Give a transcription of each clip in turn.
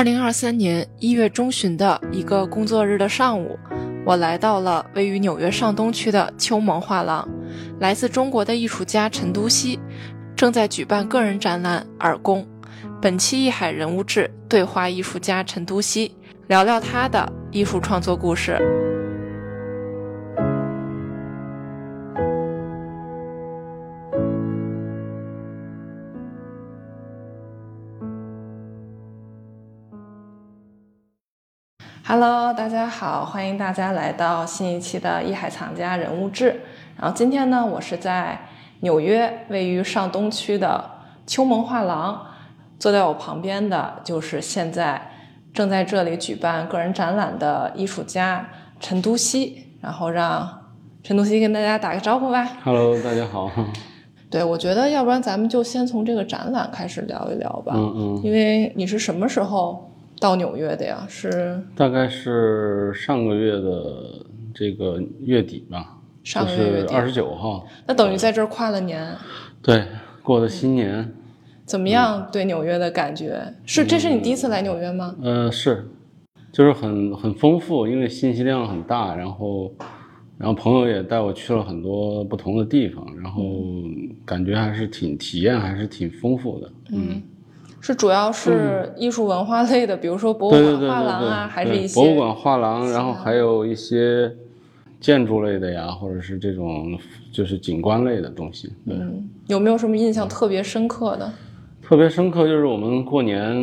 二零二三年一月中旬的一个工作日的上午，我来到了位于纽约上东区的秋萌画廊。来自中国的艺术家陈都希正在举办个人展览《耳宫》。本期艺海人物志对话艺术家陈都希，聊聊他的艺术创作故事。Hello，大家好，欢迎大家来到新一期的艺海藏家人物志。然后今天呢，我是在纽约位于上东区的秋萌画廊，坐在我旁边的就是现在正在这里举办个人展览的艺术家陈都希。然后让陈都希跟大家打个招呼吧。Hello，大家好。对，我觉得要不然咱们就先从这个展览开始聊一聊吧。嗯嗯，因为你是什么时候到纽约的呀？是大概是上个月的这个月底吧，上个月二十九号。那等于在这儿跨了年，对，过的新年。怎么样？对纽约的感觉是？这是你第一次来纽约吗？呃，是，就是很很丰富，因为信息量很大，然后然后朋友也带我去了很多不同的地方，然后感觉还是挺体验还是挺丰富的。嗯，是主要是艺术文化类的，比如说博物馆、画廊啊，还是一些博物馆、画廊，然后还有一些建筑类的呀，或者是这种就是景观类的东西。对，嗯，有没有什么印象特别深刻的？特别深刻就是我们过年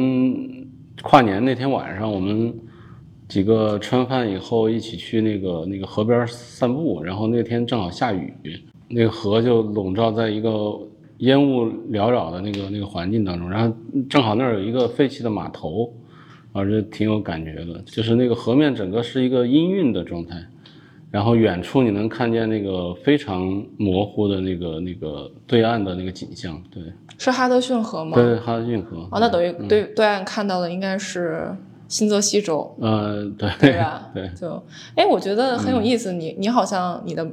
跨年那天晚上，我们几个吃完饭以后一起去那个那个河边散步，然后那天正好下雨，那个河就笼罩在一个烟雾缭绕的那个那个环境当中，然后正好那儿有一个废弃的码头，啊，这挺有感觉的，就是那个河面整个是一个氤氲的状态。然后远处你能看见那个非常模糊的那个那个对岸的那个景象，对，是哈德逊河吗？对，哈德逊河。哦，那等于对对岸看到的应该是新泽西州，呃，对，对吧？对，就哎，我觉得很有意思。你你好像你的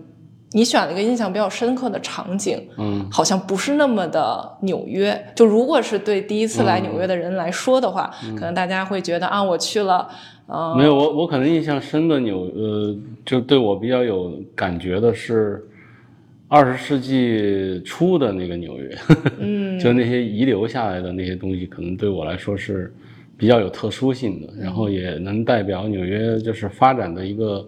你选了一个印象比较深刻的场景，嗯，好像不是那么的纽约。就如果是对第一次来纽约的人来说的话，可能大家会觉得啊，我去了，呃，没有我我可能印象深的纽呃，就对我比较有感觉的是二十世纪初的那个纽约，嗯，就那些遗留下来的那些东西，可能对我来说是比较有特殊性的，然后也能代表纽约就是发展的一个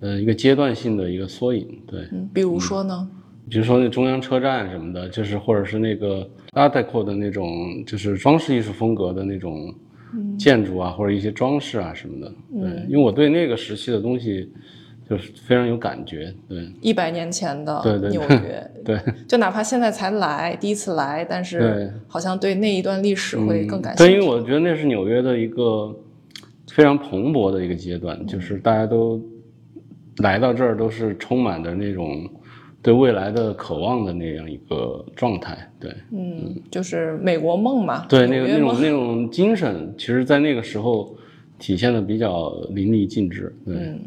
呃一个阶段性的一个缩影，对。嗯比如说呢，比如说那中央车站什么的，就是或者是那个 Art Deco 的那种，就是装饰艺术风格的那种建筑啊，或者一些装饰啊什么的。对，因为我对那个时期的东西就是非常有感觉。对，一百年前的对对对纽约，对，就哪怕现在才来，第一次来，但是好像对那一段历史会更感兴趣对，趣。因为我觉得那是纽约的一个非常蓬勃的一个阶段，就是大家都来到这儿都是充满着那种对未来的渴望的那样一个状态。对。嗯，就是美国梦嘛，对，那个那种那种精神，其实，在那个时候体现的比较淋漓尽致。对，嗯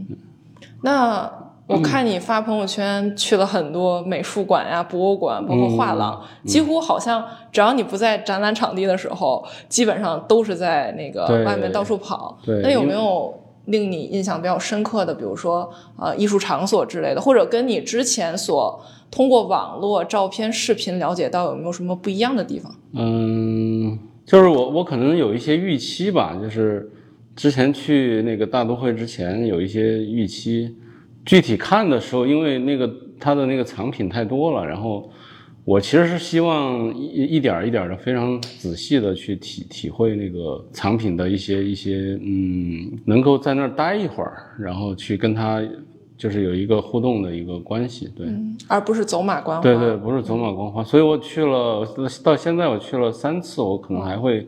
那我看你发朋友圈去了很多美术馆呀、博物馆，包括画廊，嗯几乎好像只要你不在展览场地的时候，基本上都是在那个外面到处跑。对那有没有令你印象比较深刻的，比如说呃艺术场所之类的，或者跟你之前所通过网络、照片、视频了解到有没有什么不一样的地方？嗯，就是我我可能有一些预期吧，就是之前去那个大都会之前有一些预期，具体看的时候，因为那个它的那个藏品太多了，然后我其实是希望一一点儿一点的非常仔细的去体体会那个藏品的一些一些嗯，能够在那儿待一会儿，然后去跟它就是有一个互动的一个关系，对。嗯，而不是走马观花。对对，不是走马观花，所以我去了，到现在我去了三次，我可能还会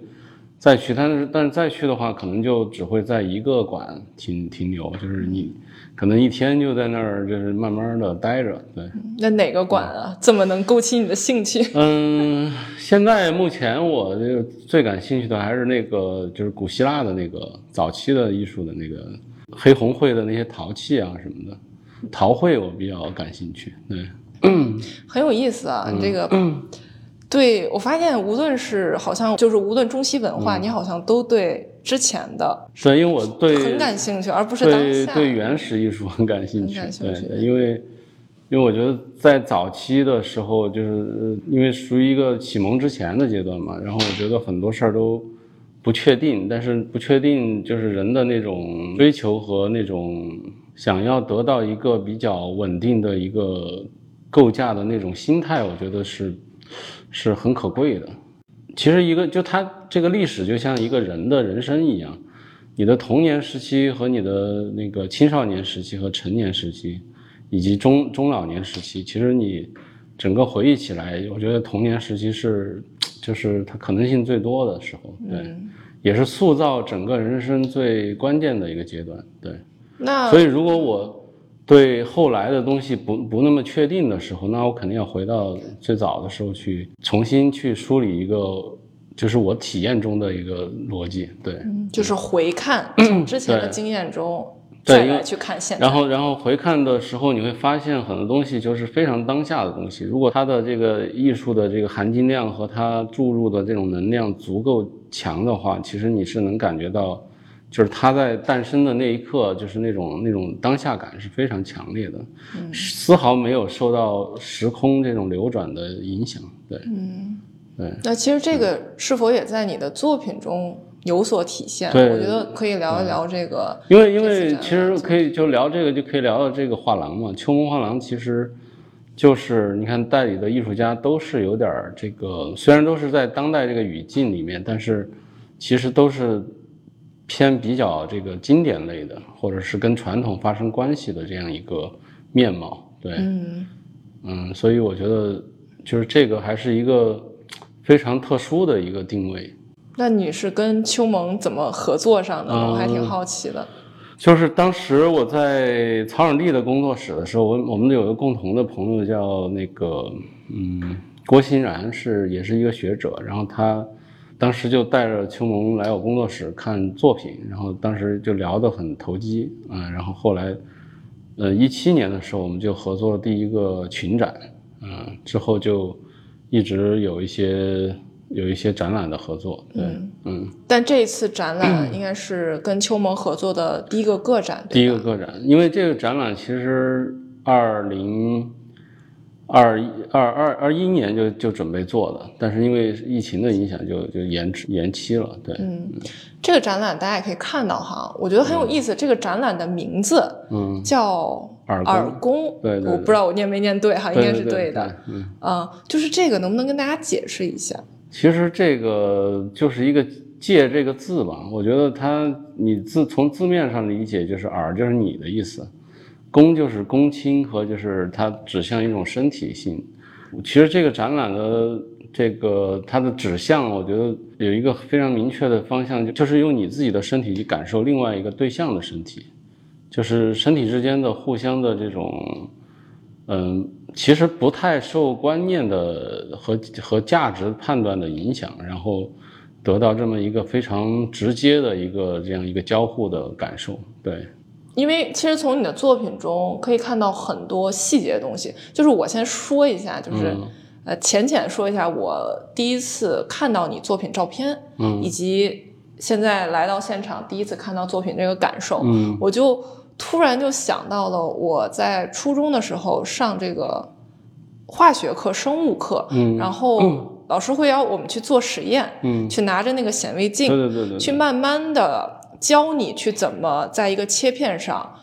再去，但是但是再去的话，可能就只会在一个馆停停留，就是你可能一天就在那儿，就是慢慢的待着，对。那哪个馆啊，怎么能勾起你的兴趣？嗯，现在目前我这个最感兴趣的还是那个就是古希腊的那个早期的艺术的那个黑红会的那些陶器啊什么的，陶绘我比较感兴趣，对。很有意思啊，你这个。嗯对我发现，无论是好像就是无论中西文化，你好像都对之前的，对，因为我对很感兴趣，而不是。对对原始艺术 很感兴趣，很感兴趣对，因为因为我觉得在早期的时候，就是呃因为属于一个启蒙之前的阶段嘛，然后我觉得很多事儿都不确定，但是不确定就是人的那种追求和那种想要得到一个比较稳定的一个构架的那种心态，我觉得是是很可贵的。其实一个就它这个历史就像一个人的人生一样，你的童年时期和你的那个青少年时期和成年时期，以及中中老年时期，其实你整个回忆起来，我觉得童年时期是就是它可能性最多的时候，对，也是塑造整个人生最关键的一个阶段，对。那所以如果我对后来的东西不不那么确定的时候，那我肯定要回到最早的时候去重新去梳理一个，就是我体验中的一个逻辑，对。嗯就是回看从 之前的经验中对再来去看现在。然后，然后回看的时候，你会发现很多东西就是非常当下的东西。如果它的这个艺术的这个含金量和它注入的这种能量足够强的话，其实你是能感觉到，就是它在诞生的那一刻，就是那种那种当下感是非常强烈的，丝毫没有受到时空这种流转的影响。对，嗯对。那其实这个是否也在你的作品中有所体现？对我觉得可以聊一聊这个。因为因为其实可以就聊这个，就可以聊到这个画廊嘛。秋梦画廊其实就是你看代理的艺术家都是有点儿这个，虽然都是在当代这个语境里面，但是其实都是偏比较这个经典类的，或者是跟传统发生关系的这样一个面貌。对，嗯，嗯，所以我觉得就是这个还是一个非常特殊的一个定位。那你是跟秋萌怎么合作上的？我还挺嗯好奇的。就是当时我在曹永利的工作室的时候，我我们有个共同的朋友叫那个嗯郭欣然，是也是一个学者，然后他当时就带着秋萌来我工作室看作品，然后当时就聊得很投机，嗯，然后后来呃一七年的时候我们就合作了第一个群展，嗯，之后就一直有一些有一些展览的合作，对，嗯但这一次展览 应该是跟秋萌合作的第一个个展，第一？个个展，因为这个展览其实二零二一二二二一年就就准备做的，但是因为疫情的影响就，就延迟延期了。对，嗯，这个展览大家也可以看到哈，我觉得很有意思。这个展览的名字嗯，叫耳公耳公，对对对我不知道我念没念对哈，应该是对的。。对嗯，嗯，就是这个，能不能跟大家解释一下？其实这个就是一个“借”这个字吧，我觉得它你字从字面上理解就是耳就是你的意思，公就是公亲和就是它指向一种身体性。其实这个展览的这个它的指向，我觉得有一个非常明确的方向，就就是用你自己的身体去感受另外一个对象的身体，就是身体之间的互相的这种，嗯，其实不太受观念的和和价值判断的影响，然后得到这么一个非常直接的一个这样一个交互的感受，对。因为其实从你的作品中可以看到很多细节的东西。就是我先说一下，就是、嗯呃浅浅说一下我第一次看到你作品照片，嗯以及现在来到现场第一次看到作品这个感受，嗯我就突然就想到了我在初中的时候上这个化学课、生物课，嗯然后老师会要我们去做实验，嗯，去拿着那个显微镜，对对对对，去慢慢的教你去怎么在一个切片上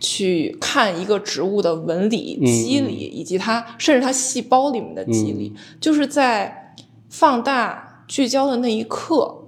去看一个植物的纹理、肌理，以及它甚至它细胞里面的肌理，嗯就是在放大聚焦的那一刻。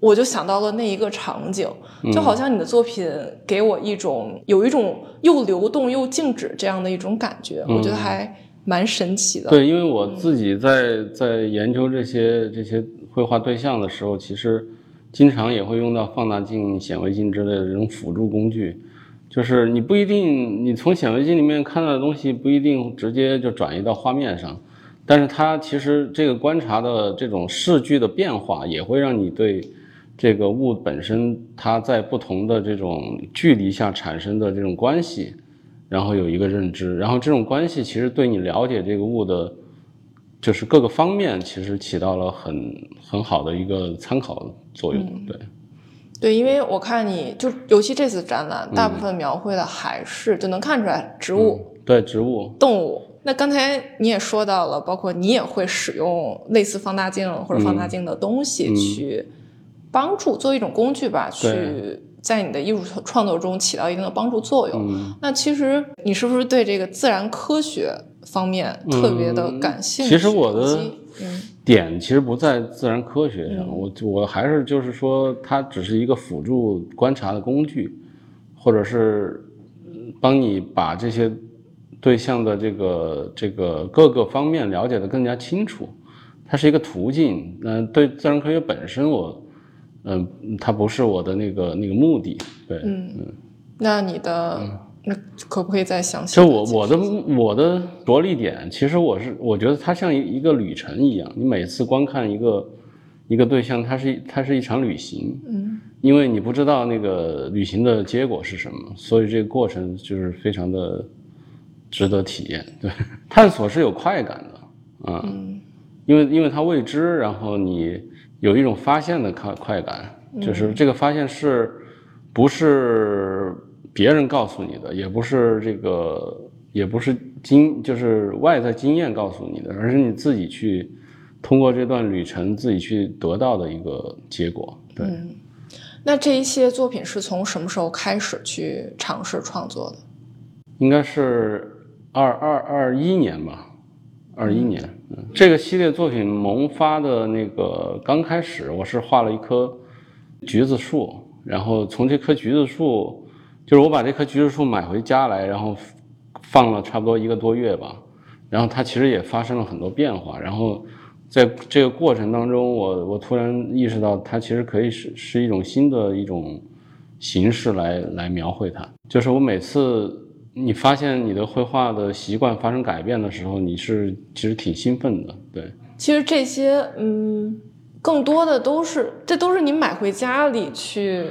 我就想到了那一个场景，就好像你的作品给我一种有一种又流动又静止这样的一种感觉，我觉得还蛮神奇的。对，因为我自己在在研究这些这些绘画对象的时候，其实经常也会用到放大镜、显微镜之类的这种辅助工具。就是你不一定，你从显微镜里面看到的东西不一定直接就转移到画面上，但是它其实这个观察的这种视距的变化，也会让你对这个物本身它在不同的这种距离下产生的这种关系，然后有一个认知，然后这种关系其实对你了解这个物的，就是各个方面，其实起到了很很好的一个参考作用。对，对，因为我看你就尤其这次展览，大部分描绘的还是就能看出来植物、对植物，动物。那刚才你也说到了，包括你也会使用类似放大镜或者放大镜的东西去帮助，作为一种工具吧，去对在你的艺术创作中起到一定的帮助作用。嗯，那其实你是不是对这个自然科学方面特别的感兴趣？嗯其实我的点其实不在自然科学上，嗯我我还是就是说，它只是一个辅助观察的工具，或者是嗯帮你把这些对象的这个这个各个方面了解的更加清楚，它是一个途径。那、对自然科学本身我，嗯、它不是我的那个那个目的，对。嗯，那你的那可不可以再详细就？我我的我的着力点，其实我是我觉得它像一一个旅程一样，你每次观看一个一个对象，它是一它是一场旅行，嗯因为你不知道那个旅行的结果是什么，所以这个过程就是非常的值得体验。对，探索是有快感的，啊、嗯因为因为它未知，然后你有一种发现的快快感，就是这个发现是不是别人告诉你的，也不是这个，也不是经就是外在经验告诉你的，而是你自己去通过这段旅程自己去得到的一个结果。对，嗯。那这一系列作品是从什么时候开始去尝试创作的？应该是二二二一年吧，二一年。嗯，这个系列作品萌发的那个刚开始，我是画了一棵橘子树，然后从这棵橘子树，就是我把这棵橘子树买回家来，然后放了差不多一个多月吧，然后它其实也发生了很多变化，然后在这个过程当中，我我突然意识到，它其实可以是是一种新的一种形式来来描绘它，就是我每次。你发现你的绘画的习惯发生改变的时候，你是其实挺兴奋的，对。其实这些，嗯，更多的都是，这都是你买回家里去，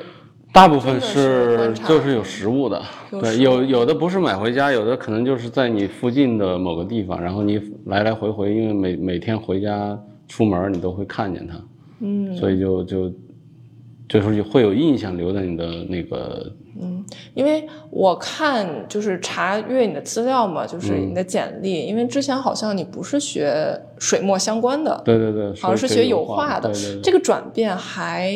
大部分是是就是有实物的，对，有有的不是买回家，有的可能就是在你附近的某个地方，然后你来来回回，因为每每天回家出门你都会看见它，嗯。所以就就就是会有印象留在你的那个，因为我看就是查阅你的资料嘛，就是嗯你的简历，因为之前好像你不是学水墨相关的，对对对，好像是学油画的，对对对，这个转变还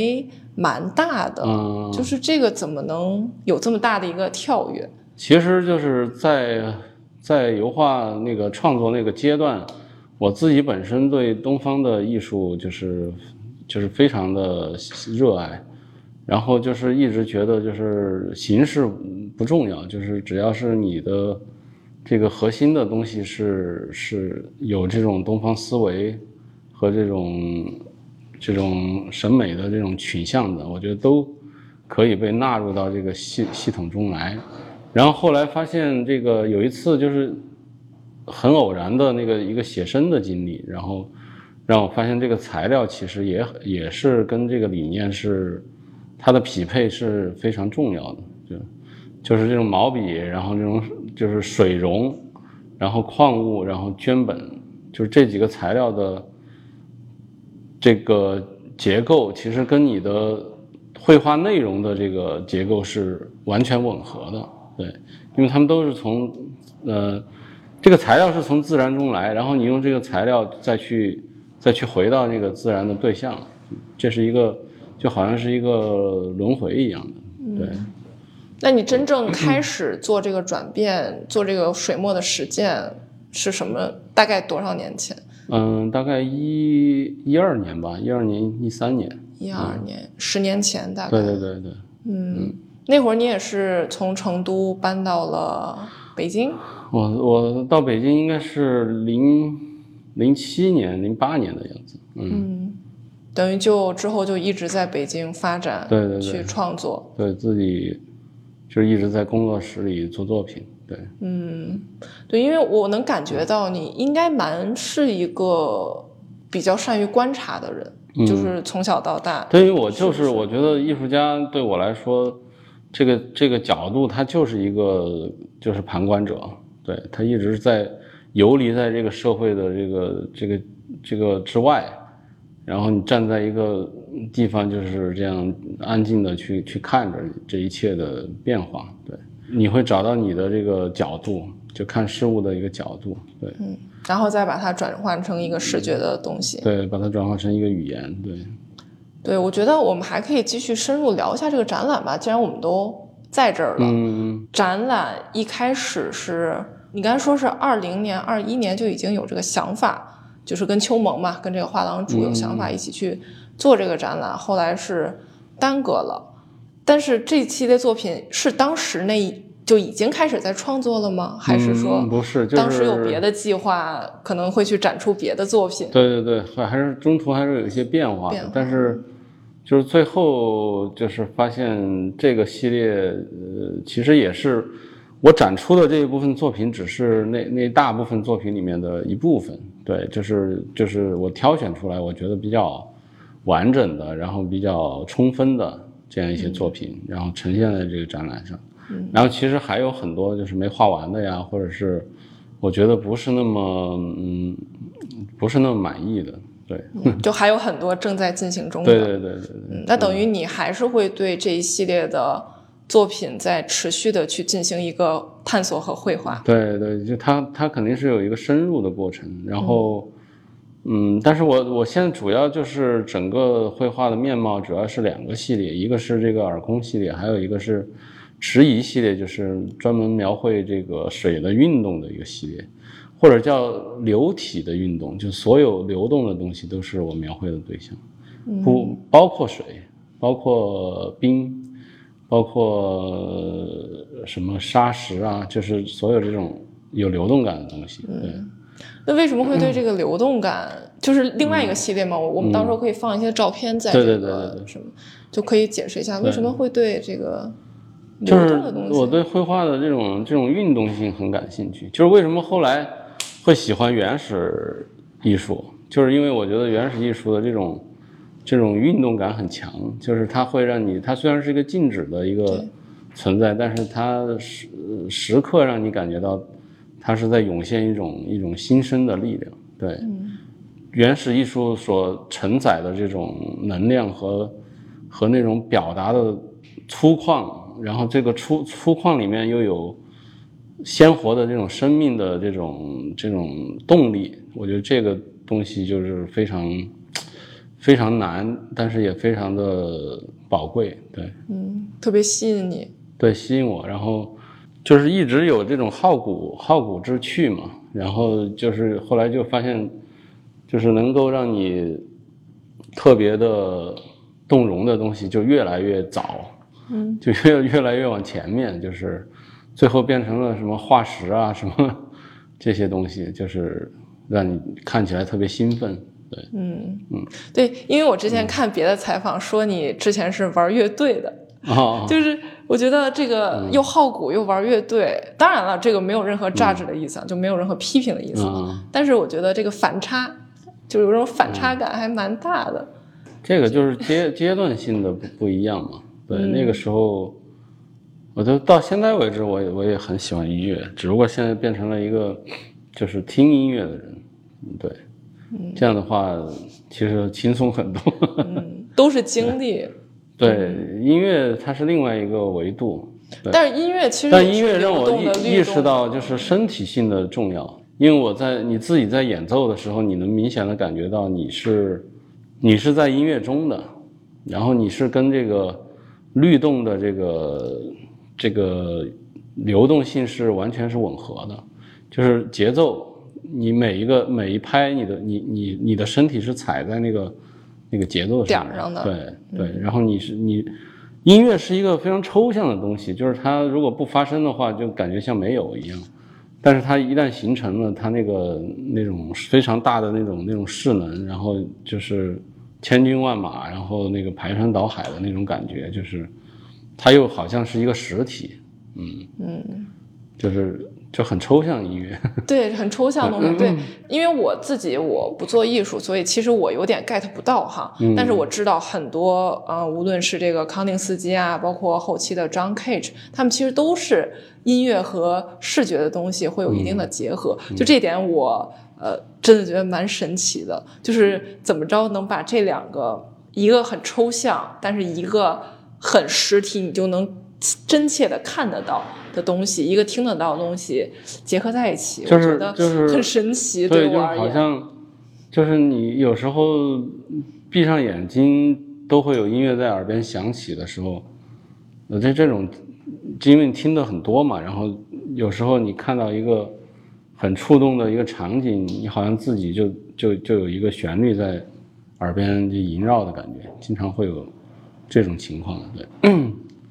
蛮大的，嗯，就是这个怎么能有这么大的一个跳跃？其实就是在在油画那个创作那个阶段，我自己本身对东方的艺术就是就是非常的热爱，然后就是一直觉得就是形式不重要，就是只要是你的这个核心的东西是是有这种东方思维和这种这种审美的这种取向的，我觉得都可以被纳入到这个系系统中来。然后后来发现这个有一次就是很偶然的那个一个写生的经历，然后让我发现这个材料其实也也是跟这个理念是它的匹配是非常重要的，就就是这种毛笔，然后这种就是水溶，然后矿物，然后绢本，就是这几个材料的这个结构，其实跟你的绘画内容的这个结构是完全吻合的。对，因为他们都是从呃这个材料是从自然中来，然后你用这个材料再去再去回到那个自然的对象，这是一个就好像是一个轮回一样的。对，那你真正开始做这个转变，做这个水墨的实践是什么？大概多少年前？嗯，大概一一二年吧，一二年一三年。一二年，十年前大概。对对对对，嗯，那会儿你也是从成都搬到了北京。我我到北京应该是零零七年、零八年的样子。嗯，嗯，等于就之后就一直在北京发展，对对对去创作。对自己就是一直在工作室里做作品。对，嗯，对，因为我能感觉到你应该蛮是一个比较善于观察的人，嗯就是从小到大。对于我就是我觉得艺术家对我来说，这个这个角度他就是一个就是旁观者，对他一直在游离在这个社会的这个这个这个之外，然后你站在一个地方，就是这样安静的去去看着这一切的变化，对，你会找到你的这个角度，就看事物的一个角度，对，嗯，然后再把它转换成一个视觉的东西。对，把它转化成一个语言，对，对，我觉得我们还可以继续深入聊一下这个展览吧，既然我们都在这儿了。嗯，展览一开始是你刚才说是二零年、二一年就已经有这个想法。就是跟秋萌嘛，跟这个画廊主有想法一起去做这个展览，后来是耽搁了。但是这系列作品是当时那就已经开始在创作了吗？还是说不是？当时有别的计划，可能会去展出别的作品？对对对，还是中途还是有一些变化的。但是就是最后就是发现这个系列，呃，其实也是。我展出的这一部分作品，只是那那大部分作品里面的一部分。对，就是就是我挑选出来，我觉得比较完整的，然后比较充分的这样一些作品，然后呈现在这个展览上。然后其实还有很多就是没画完的呀，或者是我觉得不是那么嗯，不是那么满意的。对，就还有很多正在进行中的。对对对对对。那等于你还是会对这一系列的。作品在持续的去进行一个探索和绘画。对对，就它它肯定是有一个深入的过程。然后，嗯，但是我我现在主要就是整个绘画的面貌主要是两个系列，一个是这个耳空系列，还有一个是迟疑系列，就是专门描绘这个水的运动的一个系列，或者叫流体的运动，就所有流动的东西都是我描绘的对象，不包括水，包括冰。包括什么沙石啊，就是所有这种有流动感的东西。对，那为什么会对这个流动感，就是另外一个系列嘛？我我们到时候可以放一些照片在这个什么，就可以解释一下为什么会对这个流动的东西。我对绘画的这种这种运动性很感兴趣，就是为什么后来会喜欢原始艺术，就是因为我觉得原始艺术的这种。这种运动感很强，就是它会让你，它虽然是一个静止的一个存在，但是它时时刻让你感觉到，它是在涌现一种一种新生的力量。对，原始艺术所承载的这种能量和和那种表达的粗犷，然后这个粗粗犷里面又有鲜活的这种生命的这种这种动力，我觉得这个东西就是非常。非常难，但是也非常的宝贵，对，嗯，特别吸引你，对，吸引我，然后就是一直有这种好古好古之趣嘛，然后就是后来就发现，就是能够让你特别的动容的东西就越来越早，嗯，就越越来越往前面，就是最后变成了什么化石啊什么这些东西，就是让你看起来特别兴奋。对，嗯。嗯，对，因为我之前看别的采访说你之前是玩乐队的，啊，就是我觉得这个又好古又玩乐队，当然了，这个没有任何榨汁的意思，就没有任何批评的意思，但是我觉得这个反差，就有种反差感还蛮大的。这个就是阶阶段性的不不一样嘛，对，那个时候，我就到现在为止，我也我也很喜欢音乐，只不过现在变成了一个就是听音乐的人，对。这样的话，其实轻松很多。嗯，都是经历。对，音乐它是另外一个维度。但是音乐其实，但音乐让我意意识到，就是身体性的重要。因为我在你自己在演奏的时候，你能明显的感觉到你是你是在音乐中的，然后你是跟这个律动的这个这个流动性是完全是吻合的，就是节奏。你每一个每一拍，你的你你你的身体是踩在那个那个节奏上上的，对对。然后你是你，音乐是一个非常抽象的东西，就是它如果不发生的话，就感觉像没有一样。但是它一旦形成了，它那个那种非常大的那种那种势能，然后就是千军万马，然后那个排山倒海的那种感觉，就是它又好像是一个实体，嗯嗯，就是。就很抽象音乐。对，很抽象的东嗯西。对，因为我自己我不做艺术，所以其实我有点 get 不到哈。嗯但是我知道很多，呃，无论是这个康定斯基啊，包括后期的 John Cage，他们其实都是音乐和视觉的东西会有一定的结合。嗯就这一点我，呃，真的觉得蛮神奇的，就是怎么着能把这两个，一个很抽象，但是一个很实体，你就能真切的看得到的东西，一个听得到的东西结合在一起，就是我觉得就是很神奇。对，就我而言，好像就是你有时候闭上眼睛都会有音乐在耳边响起的时候，呃，在这种因为你听的很多嘛，然后有时候你看到一个很触动的一个场景，你好像自己就就就有一个旋律在耳边就萦绕的感觉，经常会有这种情况，对，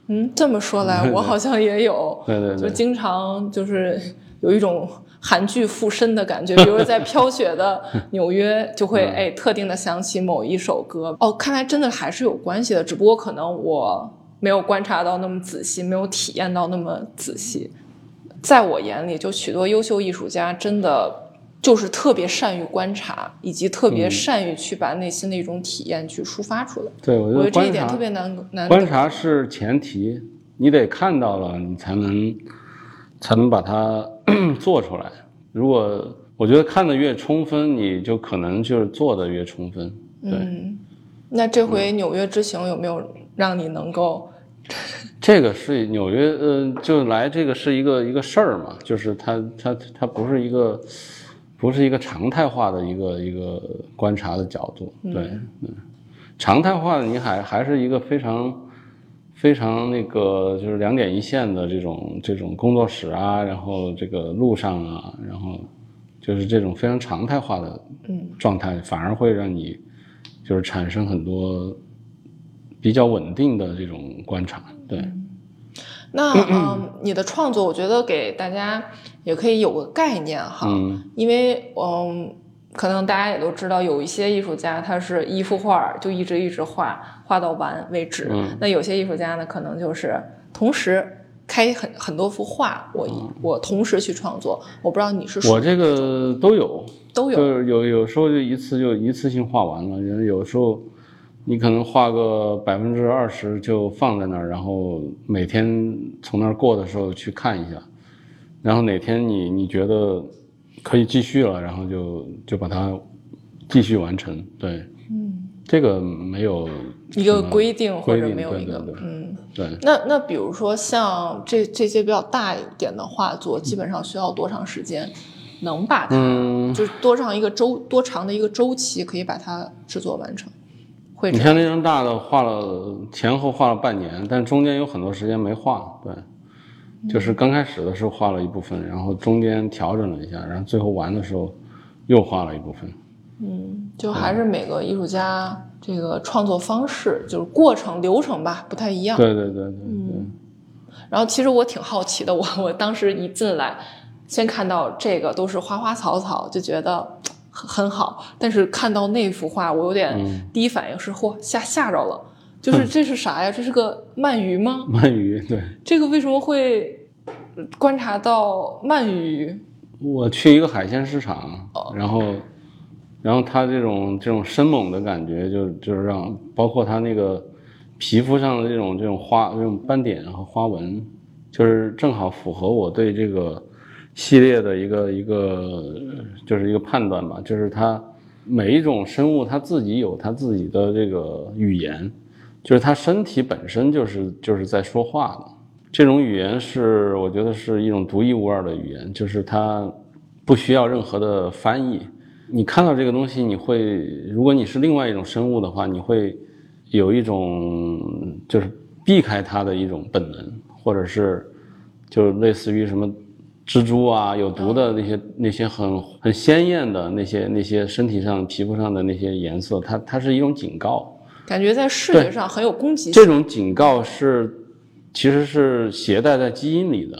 嗯，这么说来，我好像也有，对对对就经常就是有一种韩剧附身的感觉，比如 在飘雪的纽约，就会嗯哎特定的想起某一首歌。哦，看来真的还是有关系的，只不过可能我没有观察到那么仔细，没有体验到那么仔细。在我眼里，就许多优秀艺术家真的就是特别善于观察，以及特嗯别善于去把内心的一种体验去抒发出来。对我觉得这一点特别难难观。察是前提，你得看到了，你才能才能把它 做出来。如果我觉得看的越充分，你就可能就是做的越充分。对，嗯，那这回纽约之行有没有让你能够？这个是纽约，呃，就来这个是一个一个事儿嘛，就是它它它不是一个不是一个常态化的一个一个观察的角度，对，嗯，常态化的你还还是一个非常非常那个就是两点一线的这种这种工作室啊，然后这个路上啊，然后就是这种非常常态化的嗯。状态，反而会让你就是产生很多比较稳定的这种观察，对。那嗯，你的创作，我觉得给大家也可以有个概念哈，嗯因为嗯，可能大家也都知道，有一些艺术家他是一幅画儿就一直一直画，画到完为止。嗯那有些艺术家呢，可能就是同时开很很多幅画，我一、我同时去创作。我不知道你是我这个都有，都有，就是有有时候就一次就一次性画完了，人有时候你可能画个百分之二十就放在那儿，然后每天从那儿过的时候去看一下，然后哪天你你觉得可以继续了，然后就就把它继续完成。对，嗯，这个没有一个规定或者没有一个嗯。对。那那比如说像这这些比较大一点的画作，基本上需要多长时间能把它，嗯就是多长一个周多长的一个周期可以把它制作完成？会你像那张大的画了前后画了半年，但中间有很多时间没画，对，就是刚开始的时候画了一部分，然后中间调整了一下，然后最后完的时候又画了一部分。嗯，就还是每个艺术家这个创作方式，就是过程流程吧，不太一样。对对对对对，嗯然后其实我挺好奇的，我我当时一进来，先看到这个都是花花草草，就觉得很很好。但是看到那幅画，我有点、嗯第一反应是嚯吓吓着了，就是这是啥呀？这是个鳗鱼吗？鳗鱼，对这个为什么会观察到鳗鱼？我去一个海鲜市场，哦然后然后它这种这种生猛的感觉就，就是让包括它那个皮肤上的这种这种花这种斑点和花纹，就是正好符合我对这个系列的一个一个就是一个判断吧，就是它每一种生物它自己有它自己的这个语言，就是它身体本身就是就是在说话的。这种语言是我觉得是一种独一无二的语言，就是它不需要任何的翻译。你看到这个东西，你会，如果你是另外一种生物的话，你会有一种就是避开它的一种本能，或者是就类似于什么蜘蛛啊、有毒的那些那些很很鲜艳的那些那些身体上皮肤上的那些颜色，它它是一种警告。感觉在视觉上很有攻击性。这种警告是其实是携带在基因里的。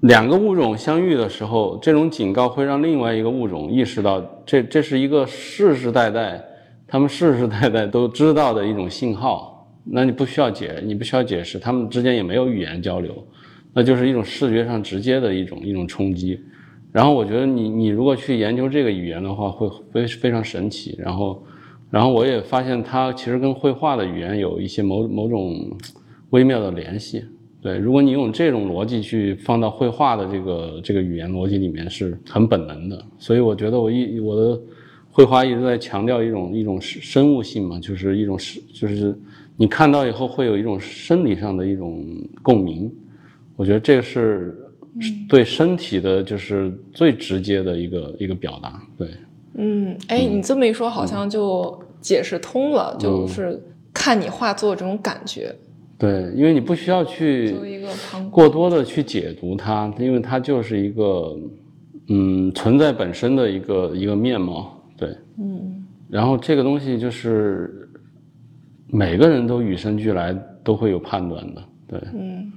两个物种相遇的时候，这种警告会让另外一个物种意识到这这是一个世世代代他们世世代代都知道的一种信号。那你不需要解，你不需要解释，他们之间也没有语言交流，那就是一种视觉上直接的一种一种冲击。然后我觉得你你如果去研究这个语言的话，会非非常神奇。然后，然后我也发现它其实跟绘画的语言有一些某某种微妙的联系。对，如果你用这种逻辑去放到绘画的这个这个语言逻辑里面，是很本能的。所以我觉得我一我的绘画一直在强调一种一种生物性嘛，就是一种是就是你看到以后会有一种生理上的一种共鸣。我觉得这个是。对身体的，就是最直接的一个一个表达。对，嗯，哎，你这么一说，好像就解释通了，就是看你画作这种感觉。对，因为你不需要去过多的去解读它，因为它就是一个嗯存在本身的一个一个面貌。对，嗯，然后这个东西就是每个人都与生俱来都会有判断的。对，嗯。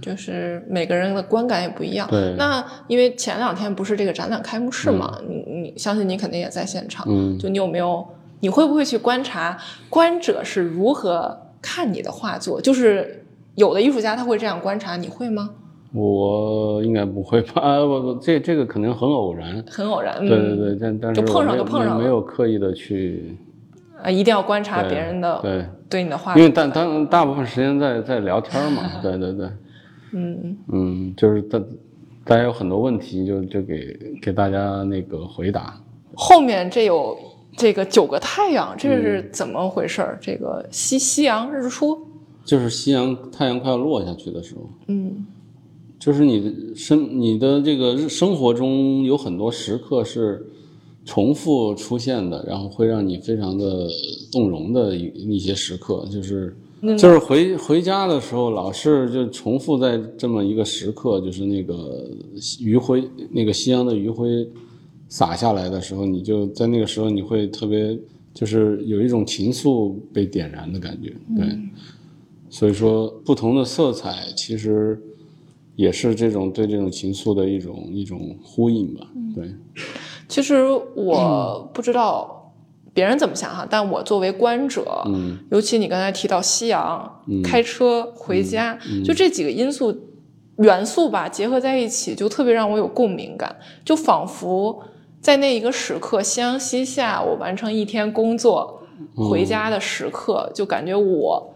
就是每个人的观感也不一样。对。那因为前两天不是这个展览开幕式嘛，你你相信你肯定也在现场。嗯。就你有没有？你会不会去观察观者是如何看你的画作？就是有的艺术家他会这样观察，你会吗？我应该不会吧？我这这个可能很偶然。很偶然。对对对，但但是就碰上就碰上了没有刻意的去。啊，一定要观察别人的对对你的画。因为但当大部分时间在在聊天嘛。对对对。嗯嗯，就是大大家有很多问题，就就给给大家那个回答。后面这有这个九个太阳，这是怎么回事儿？这个夕夕阳日出，就是夕阳太阳快要落下去的时候。嗯，就是你的生你的这个日生活中有很多时刻是重复出现的，然后会让你非常的动容的一一些时刻，就是。就是回回家的时候，老是就重复在这么一个时刻，就是那个余晖，那个夕阳的余晖洒下来的时候，你就在那个时候，你会特别，就是有一种情愫被点燃的感觉，对。所以说，不同的色彩其实也是这种对这种情愫的一种一种呼应吧，对。其实我不知道。别人怎么想哈？但我作为观者，嗯，尤其你刚才提到夕阳，开车回家，就这几个因素元素吧，结合在一起，就特别让我有共鸣感，就仿佛在那一个时刻，夕阳西下，我完成一天工作回家的时刻，就感觉我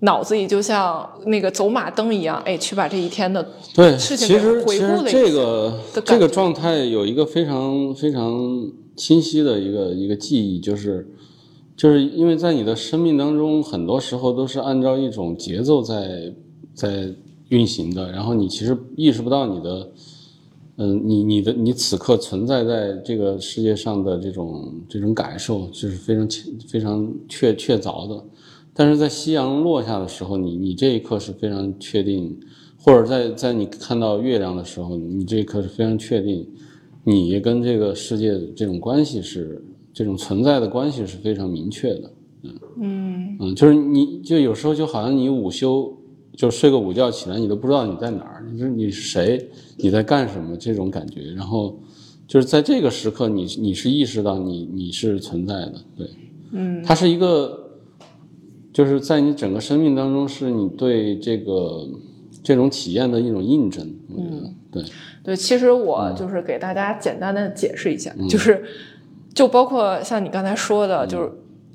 脑子里就像那个走马灯一样，哎，去把这一天的对事情给回顾了一下。这个这个状态有一个非常非常。清晰的一个一个记忆，就是，就是因为在你的生命当中，很多时候都是按照一种节奏在在运行的，然后你其实意识不到你的，嗯，你你的你此刻存在在这个世界上的这种这种感受，就是非常非常确确凿的，但是在夕阳落下的时候，你你这一刻是非常确定，或者在在你看到月亮的时候，你这一刻是非常确定。你跟这个世界这种关系是这种存在的关系是非常明确的，嗯。嗯。嗯，就是你就有时候就好像你午休就睡个午觉起来，你都不知道你在哪儿，你是你是谁，你在干什么这种感觉，然后就是在这个时刻，你你是意识到你你是存在的，对，嗯，它是一个就是在你整个生命当中是你对这个这种体验的一种印证，我觉得对。对，其实我就是给大家简单的解释一下，就是，就包括像你刚才说的，就是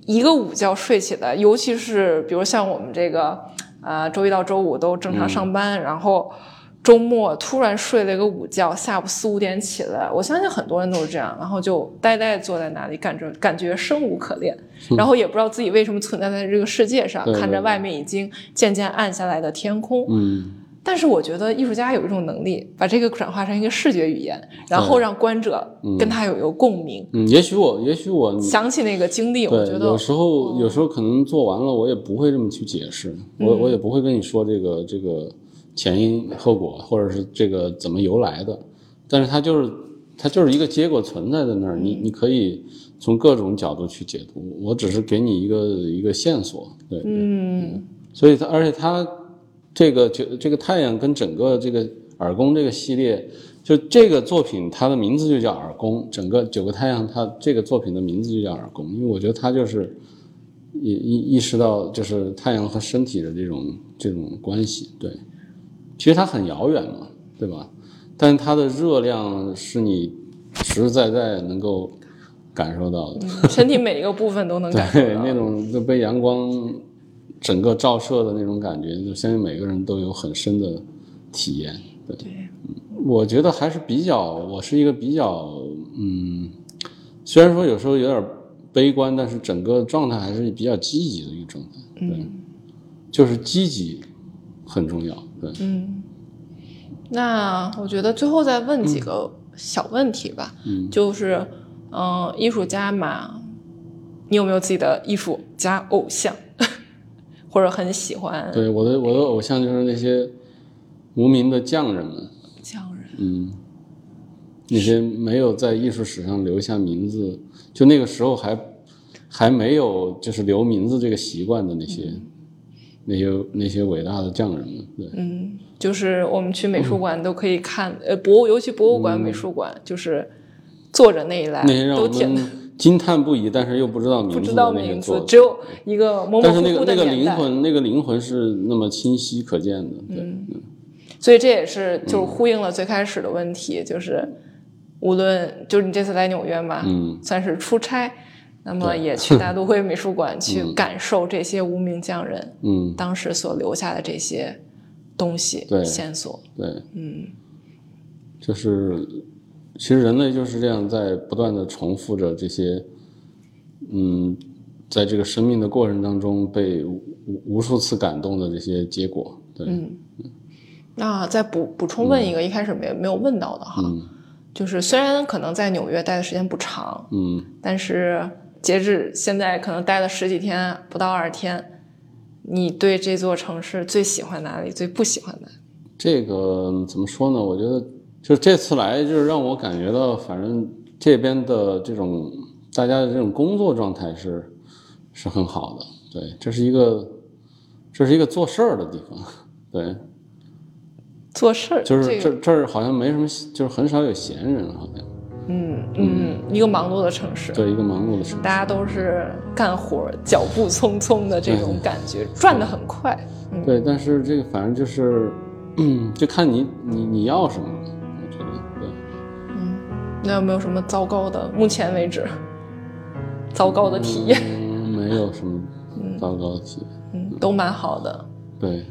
一个午觉睡起来，尤其是比如像我们这个，呃，周一到周五都正常上班，然后周末突然睡了一个午觉，下午四五点起来，我相信很多人都是这样，然后就呆呆坐在那里，感觉感觉生无可恋，然后也不知道自己为什么存在在这个世界上，看着外面已经渐渐暗下来的天空，嗯。但是我觉得艺术家有一种能力，把这个转化成一个视觉语言，然后让观者跟他有一个共鸣。嗯，也许我，也许我想起那个经历，我觉得有时候，有时候可能做完了，我也不会这么去解释，我我也不会跟你说这个这个前因后果，或者是这个怎么由来的。但是它就是它就是一个结果存在在那儿，你你可以从各种角度去解读。我只是给你一个一个线索，对，嗯，所以它而且它。这个就这个太阳跟整个这个耳宫这个系列，就这个作品它的名字就叫耳宫，整个九个太阳它这个作品的名字就叫耳宫，因为我觉得它就是意意意识到就是太阳和身体的这种这种关系，对，其实它很遥远嘛，对吧？但是它的热量是你实实在在能够感受到的，嗯身体每一个部分都能感受到对，那种就被阳光整个照射的那种感觉，就相信每个人都有很深的体验。对，嗯我觉得还是比较，我是一个比较，嗯，虽然说有时候有点悲观，但是整个状态还是比较积极的一个状态。对，就是积极很重要。对，嗯那我觉得最后再问几个小问题吧，嗯就是，嗯、艺术家嘛，你有没有自己的艺术家偶像，或者很喜欢对，我的我的偶像就是那些无名的匠人们。匠人？嗯，那些没有在艺术史上留下名字，就那个时候还还没有就是留名字这个习惯的那些、那些那些伟大的匠人们，对，嗯，就是我们去美术馆都可以看，呃，博物尤其博物馆、美术馆，就是坐着那一栏嗯那些让我们惊叹不已，但是又不知道名字不知字道名字，只有一个模模但是那个那个。灵魂，那个灵魂是那么清晰可见的，对，所以这也是就是呼应了最开始的问题，就是无论就是你这次来纽约嘛，嗯，算是出差，那么也去大都会美术馆去 感受这些无名匠人嗯，当时所留下的这些东西对。线索。对，嗯，就是其实人类就是这样在不断的重复着这些，嗯，在这个生命的过程当中被无无数次感动的这些结果，对，嗯那再补补充问一个，一开始没没有问到的哈，嗯就是虽然可能在纽约待的时间不长，嗯，但是截至现在可能待了十几天，不到二十天，你对这座城市最喜欢哪里？最不喜欢哪里？这个怎么说呢？我觉得就这次来，就是让我感觉到，反正这边的这种大家的这种工作状态是是很好的，对，这是一个这是一个做事儿的地方，对。做事儿就是这个这这儿好像没什么，就是很少有闲人，好像嗯嗯，一个忙碌的城市，对一个忙碌的城市。大家都是干活，脚步匆匆的这种感觉，转得很快。嗯，对，但是这个反正就是，嗯，就看你你你要什么。那有没有什么糟糕的？目前为止，糟糕的体验，嗯，没有什么糟糕的体验。嗯，都蛮好的。对，